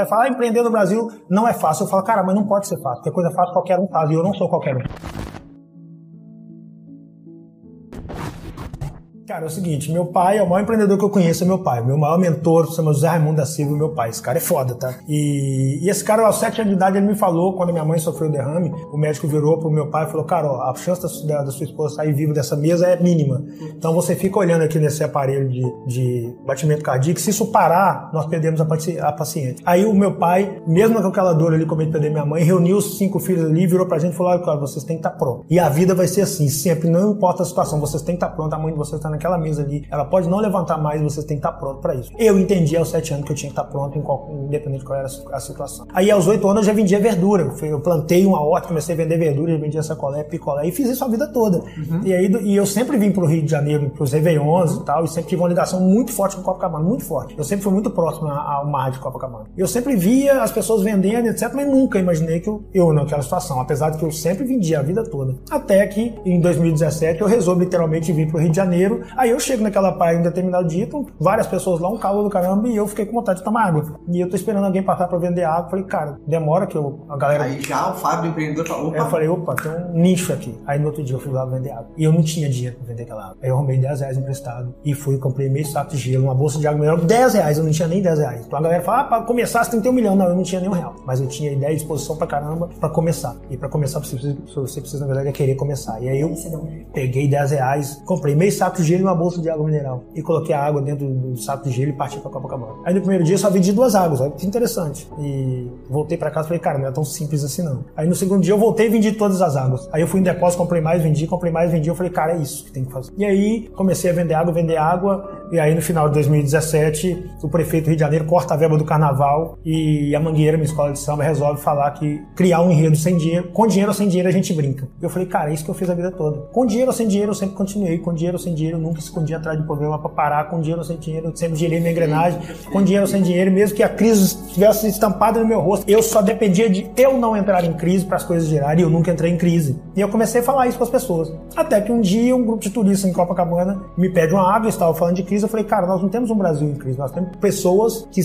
Cara fala, ah, empreender no Brasil não é fácil. Eu falo, cara, mas não pode ser fácil, porque coisa fácil qualquer um faz, e eu não sou qualquer um. Cara, é o seguinte, meu pai é o maior empreendedor que eu conheço, é meu pai. Meu maior mentor chama José Raimundo da Silva, meu pai. Esse cara é foda, tá? E, e esse cara, aos sete anos de idade, ele me falou, quando minha mãe sofreu o derrame, o médico virou pro meu pai e falou, cara, ó, a chance da, da, sua esposa sair viva dessa mesa é mínima. Então você fica olhando aqui nesse aparelho de, de batimento cardíaco, se isso parar, nós perdemos a, a paciente. Aí o meu pai, mesmo com aquela dor ali, com medo de perder minha mãe, reuniu os cinco filhos ali, virou pra gente e falou, cara, vocês têm que estar tá. E a vida vai ser assim, sempre, não importa a situação, vocês têm que estar tá prontos, a mãe de vocês está naquela mesa ali, ela pode não levantar mais, você tem que estar pronto para isso. Eu entendi aos sete anos que eu tinha que estar pronto, em qual, independente de qual era a situação. Aí aos oito anos eu já vendia verdura. Eu plantei uma horta, comecei a vender verdura, já vendia sacolé, picolé e fiz isso a vida toda. Uhum. E aí e eu sempre vim para o Rio de Janeiro, para os Réveillons e tal, e sempre tive uma ligação muito forte com Copacabana, muito forte. Eu sempre fui muito próximo ao mar de Copacabana. Eu sempre via as pessoas vendendo, etc, mas nunca imaginei que eu, eu naquela situação, apesar de que eu sempre vendia a vida toda. Até que em 2017 eu resolvi literalmente vir para o Rio de Janeiro. Aí eu chego naquela praia em determinado dia, então, várias pessoas lá, um calor do caramba, e eu fiquei com vontade de tomar água. E eu tô esperando alguém passar pra vender água. Falei, cara, demora que eu, a galera. Aí já o Fábio empreendedor falou, opa. Eu falei, opa, tem um nicho aqui. Aí no outro dia eu fui lá vender água. E eu não tinha dinheiro pra vender aquela água. Aí eu arrumei 10 reais emprestado e fui, comprei meio saco de gelo, uma bolsa de água melhor, 10 reais, eu não tinha nem 10 reais. Então a galera fala, ah, pra começar você tem que ter um milhão. Não, eu não tinha nem um real. Mas eu tinha ideia e disposição pra caramba pra começar. E pra começar, você precisa, você precisa na verdade, é querer começar. E aí eu peguei 10 reais, comprei meio saco de gelo e uma bolsa de água mineral. E coloquei a água dentro do saco de gelo e parti para Copacabana. Aí no primeiro dia só vendi duas águas, olha que interessante. E voltei para casa e falei, cara, não é tão simples assim não. Aí no segundo dia eu voltei e vendi todas as águas. Aí eu fui em depósito, comprei mais, vendi, comprei mais, vendi. Eu falei, cara, é isso que tem que fazer. E aí comecei a vender água, vender água. E aí no final de 2017, o prefeito do Rio de Janeiro corta a verba do carnaval e a Mangueira, minha escola de samba, resolve falar que criar um enredo sem dinheiro, com dinheiro ou sem dinheiro a gente brinca. Eu falei, cara, é isso que eu fiz a vida toda. Com dinheiro ou sem dinheiro eu sempre continuei, com dinheiro ou sem dinheiro nunca escondi atrás de problema para parar, com dinheiro ou sem dinheiro, sempre girei minha engrenagem, com dinheiro ou sem dinheiro, mesmo que a crise estivesse estampada no meu rosto. Eu só dependia de eu não entrar em crise para as coisas girarem e eu nunca entrei em crise. E eu comecei a falar isso com as pessoas. Até que um dia um grupo de turistas em Copacabana me pede uma água, estava falando de crise, eu falei, cara, nós não temos um Brasil em crise, nós temos pessoas que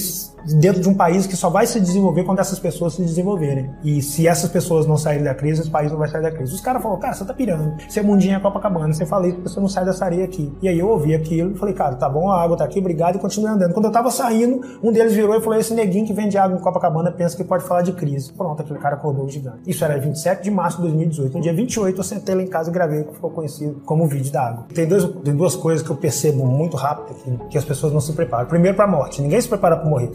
dentro de um país que só vai se desenvolver quando essas pessoas se desenvolverem. E se essas pessoas não saírem da crise, esse país não vai sair da crise. Os caras falaram, cara, você tá pirando. Você é mundinho é Copacabana, você fala isso, você não sai dessa areia aqui. E aí eu ouvi aquilo e falei, cara, tá bom, a água tá aqui, obrigado, e continuei andando. Quando eu tava saindo, um deles virou e falou, esse neguinho que vende água em Copacabana pensa que pode falar de crise. Pronto, aquele cara acordou gigante. Isso era 27 de março de 2018. No dia 28 eu sentei lá em casa e gravei o que ficou conhecido como o vídeo da água. Tem, dois, tem duas coisas que eu percebo muito rápido aqui, que as pessoas não se preparam. Primeiro, pra morte. Ninguém se prepara pra morrer.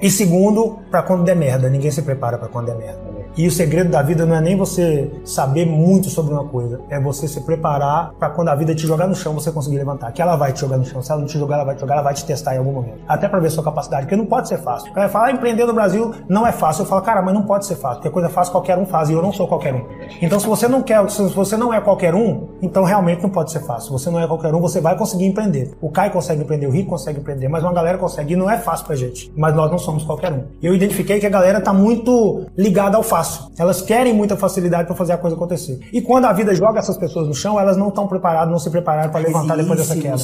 E segundo, para quando der merda. Ninguém se prepara para quando der merda. E o segredo da vida não é nem você saber muito sobre uma coisa, é você se preparar para quando a vida te jogar no chão você conseguir levantar. Que ela vai te jogar no chão. Se ela não te jogar, ela vai te jogar, ela vai te testar em algum momento. Até para ver sua capacidade, porque não pode ser fácil. O cara fala, ah, empreender no Brasil não é fácil. Eu falo, cara, mas não pode ser fácil, porque coisa fácil qualquer um faz e eu não sou qualquer um. Então se você não quer, se você não é qualquer um, então realmente não pode ser fácil. Se você não é qualquer um, você vai conseguir empreender. O Kai consegue empreender, o Rico consegue empreender, mas uma galera consegue e não é fácil pra gente. Mas nós não somos qualquer um. Eu identifiquei que a galera tá muito ligada ao fácil. Elas querem muita facilidade para fazer a coisa acontecer. E quando a vida joga essas pessoas no chão, elas não estão preparadas, não se prepararam para levantar depois dessa queda.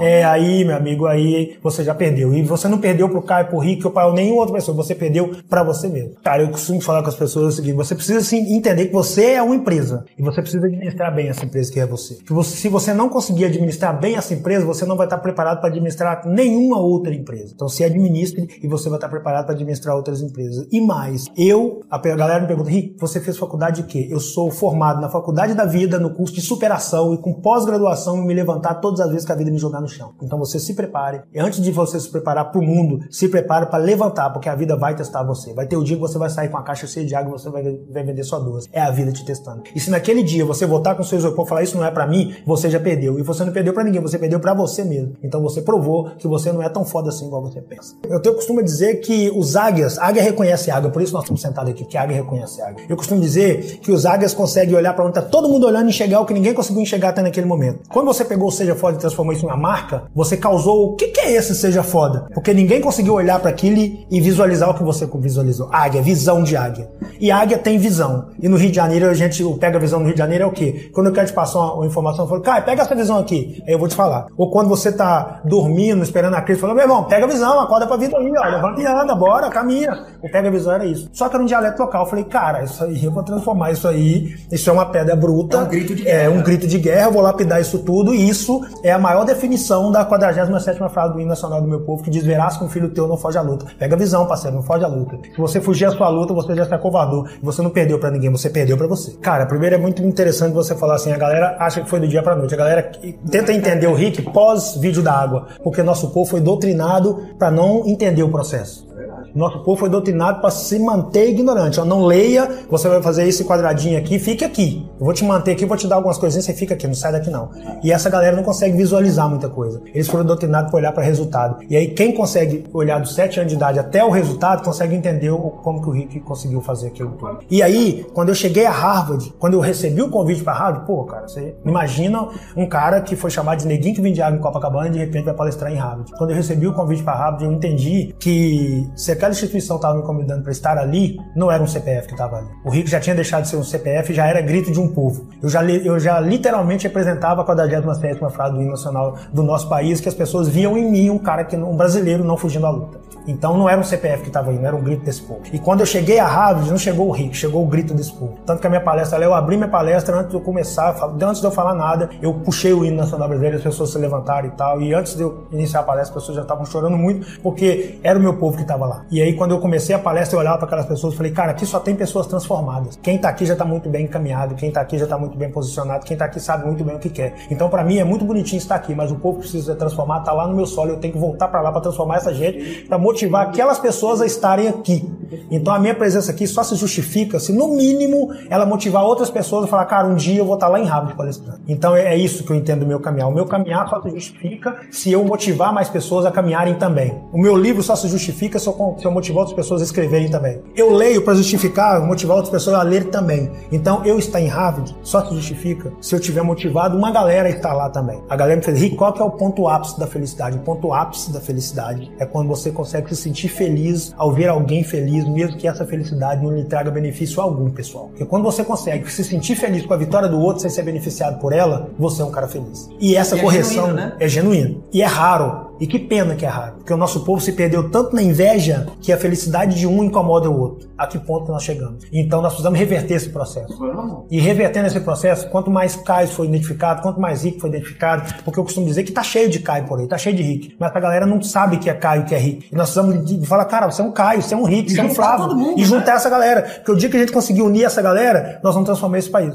É aí, meu amigo, aí você já perdeu. E você não perdeu pro Caio, pro Rick ou para nenhuma outra pessoa, você perdeu para você mesmo. Cara, eu costumo falar com as pessoas o seguinte: você precisa sim, entender que você é uma empresa e você precisa administrar bem essa empresa que é você. Que você, se você não conseguir administrar bem essa empresa, você não vai estar preparado para administrar nenhuma outra empresa. Então se administre e você vai estar preparado para administrar outras empresas. E mais, eu, a galera me perguntam, Rick, você fez faculdade de quê? Eu sou formado na faculdade da vida, no curso de superação e com pós-graduação e me levantar todas as vezes que a vida me jogar no chão. Então você se prepare. E antes de você se preparar para o mundo, se prepare para levantar, porque a vida vai testar você. Vai ter o dia que você vai sair com a caixa cheia de água e você vai, vai vender só duas. É a vida te testando. E se naquele dia você voltar com seu isopor e falar isso não é para mim, você já perdeu. E você não perdeu para ninguém, você perdeu para você mesmo. Então você provou que você não é tão foda assim igual você pensa. Eu tenho costume dizer que os águias, águia reconhece água, por isso nós estamos sentados aqui, que águia reconhece águia. Eu costumo dizer que os águias conseguem olhar para onde está todo mundo olhando e enxergar o que ninguém conseguiu enxergar até naquele momento. Quando você pegou o Seja Foda e transformou isso em uma marca, você causou o que, que é esse Seja Foda? Porque ninguém conseguiu olhar para aquilo e visualizar o que você visualizou. Águia, visão de águia. E águia tem visão. E no Rio de Janeiro, a gente pega a visão no Rio de Janeiro é o quê? Quando eu quero te passar uma, uma informação, eu falo, cara, pega essa visão aqui. Aí eu vou te falar. Ou quando você tá dormindo, esperando a crise, fala, meu irmão, pega a visão, acorda pra vida aí, ó, levanta e anda, bora, caminha. O pega a visão era isso. Só que era um dialeto local. Eu falei, cara, isso aí, eu vou transformar isso aí, isso é uma pedra bruta. É um grito de guerra. É um grito de guerra, eu vou lapidar isso tudo, e isso é a maior definição da 47 frase do hino nacional do meu povo, que diz, verás que um filho teu não foge à luta. Pega a visão, parceiro, não foge à luta. Se você fugir à sua luta, você já se acovardou. E você não perdeu pra ninguém, você perdeu pra você. Cara, primeiro é muito interessante você falar assim, a galera acha que foi do dia pra noite. A galera tenta entender o Rick pós vídeo da água, porque nosso povo foi doutrinado pra não entender o processo. Nosso povo foi doutrinado para se manter ignorante. Ó, não leia, você vai fazer esse quadradinho aqui, fique aqui. Eu vou te manter aqui, vou te dar algumas coisinhas, você fica aqui, não sai daqui não. E essa galera não consegue visualizar muita coisa. Eles foram doutrinados para olhar para resultado. E aí quem consegue olhar dos 7 anos de idade até o resultado, consegue entender como que o Rick conseguiu fazer aquilo tudo. E aí, quando eu cheguei a Harvard, quando eu recebi o convite para Harvard, pô, cara, você imagina um cara que foi chamado de neguinho que vende água em Copacabana e de repente vai palestrar em Harvard. Quando eu recebi o convite para Harvard, eu entendi que se aquela instituição estava me convidando para estar ali, não era um CPF que estava ali. O Rico já tinha deixado de ser um CPF, já era grito de um povo. Eu já, eu já literalmente representava a 47 frase do hino nacional do nosso país, que as pessoas viam em mim um cara que um brasileiro não fugindo à luta. Então não era um CPF que estava indo, era um grito desse povo. E quando eu cheguei a Harvard, não chegou o Rico, chegou o grito desse povo. Tanto que a minha palestra, eu abri minha palestra antes de eu começar, antes de eu falar nada, eu puxei o hino nacional brasileiro, as pessoas se levantaram e tal. E antes de eu iniciar a palestra, as pessoas já estavam chorando muito, porque era o meu povo que estava lá. E aí quando eu comecei a palestra, eu olhava para aquelas pessoas e falei, cara, aqui só tem pessoas transformadas. Quem está aqui já está muito bem encaminhado, quem está aqui já está muito bem posicionado, quem está aqui sabe muito bem o que quer. Então para mim é muito bonitinho estar aqui, mas o povo precisa transformar, tá lá no meu solo, eu tenho que voltar para lá para transformar essa gente, para motivar aquelas pessoas a estarem aqui. Então a minha presença aqui só se justifica se no mínimo ela motivar outras pessoas a falar, cara, um dia eu vou estar lá em Harvard palestrando. Então é isso que eu entendo do meu caminhar. O meu caminhar só se justifica se eu motivar mais pessoas a caminharem também. O meu livro só se justifica se eu, se eu motivar outras pessoas a escreverem também. Eu leio para justificar, motivar outras pessoas a ler também. Então eu estar em Harvard só se justifica se eu tiver motivado uma galera a estar lá também. A galera me fez, Rick, qual que é o ponto ápice da felicidade? O ponto ápice da felicidade é quando você consegue se sentir feliz ao ver alguém feliz, mesmo que essa felicidade não lhe traga benefício algum, pessoal. Porque quando você consegue se sentir feliz com a vitória do outro sem ser beneficiado por ela, você é um cara feliz. E essa E é correção genuíno, né? é genuíno. E é raro. E que pena que é raro. Porque o nosso povo se perdeu tanto na inveja que a felicidade de um incomoda o outro. A que ponto nós chegamos? Então nós precisamos reverter esse processo. E revertendo esse processo, quanto mais Caio foi identificado, quanto mais Rick foi identificado, porque eu costumo dizer que tá cheio de Caio por aí, tá cheio de Rick. Mas a galera não sabe que é Caio que é Rick. E nós precisamos falar, cara, você é um Caio, você é um Rick, você é um Flávio. mundo, e né? juntar essa galera. Porque o dia que a gente conseguir unir essa galera, nós vamos transformar esse país.